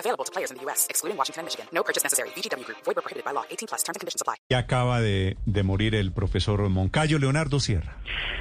Available to players in the U.S., excluding Washington and Michigan. No purchase necessary. VGW Group. Void where prohibited by law. 18 plus. Terms and conditions apply. Ya acaba de, de morir el profesor Moncayo Leonardo Sierra.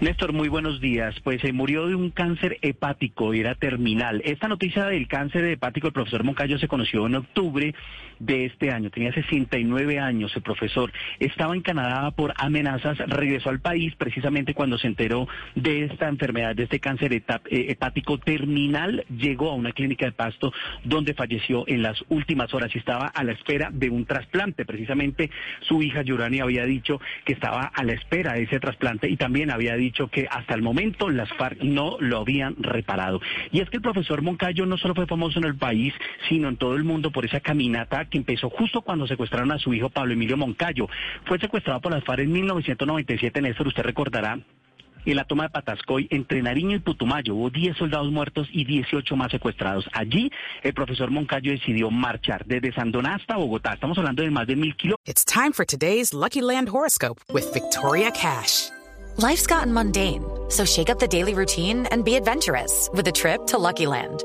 Néstor, muy buenos días. Pues se murió de un cáncer hepático, era terminal. Esta noticia del cáncer hepático del profesor Moncayo se conoció en octubre de este año. Tenía 69 años el profesor. Estaba en Canadá por amenazas. Regresó al país precisamente cuando se enteró de esta enfermedad, de este cáncer eh, hepático terminal. Llegó a una clínica de Pasto donde falleció en las últimas horas y estaba a la espera de un trasplante. Precisamente su hija Yurani había dicho que estaba a la espera de ese trasplante y también había dicho que hasta el momento las FARC no lo habían reparado. Y es que el profesor Moncayo no solo fue famoso en el país, sino en todo el mundo por esa caminata que empezó justo cuando secuestraron a su hijo Pablo Emilio Moncayo. Fue secuestrado por las FARC en 1997, Néstor, usted recordará, en la toma de Patascoy, entre Nariño y Putumayo, hubo 10 soldados muertos y 18 más secuestrados. Allí, el profesor Moncayo decidió marchar desde Sandoná hasta Bogotá. Estamos hablando de más de mil kilómetros. It's time for today's Lucky Land horoscope with Victoria Cash. Life's gotten mundane, so shake up the daily routine and be adventurous with a trip to Lucky Land.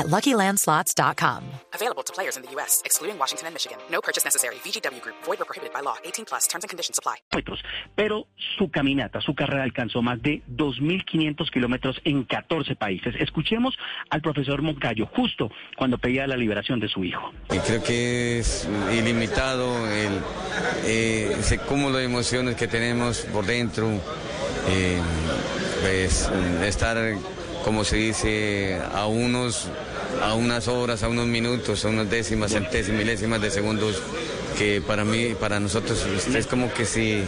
at LuckyLandSlots.com. Available to players in the U.S., excluding Washington and Michigan. No purchase necessary. VGW Group. Void where prohibited by law. 18 plus. Terms and conditions apply. Pero su caminata, su carrera alcanzó más de 2.500 kilómetros en 14 países. Escuchemos al profesor Moncayo justo cuando pedía la liberación de su hijo. Y creo que es ilimitado el, eh, ese cúmulo de emociones que tenemos por dentro. Eh, pues estar como se dice, a unos, a unas horas, a unos minutos, a unas décimas, centésimas, milésimas de segundos, que para mí, para nosotros es como que si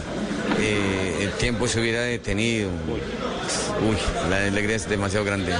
eh, el tiempo se hubiera detenido. Uy, la alegría es demasiado grande.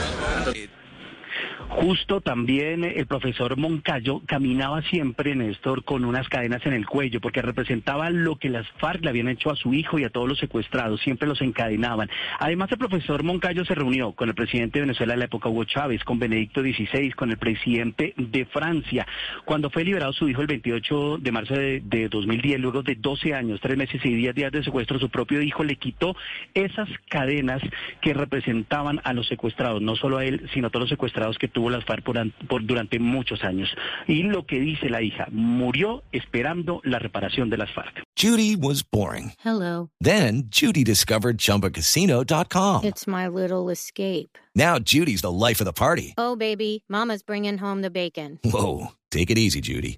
Justo también el profesor Moncayo caminaba siempre, Néstor, con unas cadenas en el cuello, porque representaba lo que las FARC le habían hecho a su hijo y a todos los secuestrados, siempre los encadenaban. Además, el profesor Moncayo se reunió con el presidente de Venezuela de la época, Hugo Chávez, con Benedicto XVI, con el presidente de Francia. Cuando fue liberado su hijo el 28 de marzo de, 2010, luego de 12 años, 3 meses y 10 días de secuestro, su propio hijo le quitó esas cadenas que representaban a los secuestrados, no solo a él, sino a todos los secuestrados que tuvo las FARC por, por, durante muchos años. Y lo que dice la hija, murió esperando la reparación de las FARC. Judy was boring. Hello. Then Judy discovered chumbacasino.com. It's my little escape. Now Judy's the life of the party. Oh, baby, mama's bringing home the bacon. Whoa, take it easy, Judy.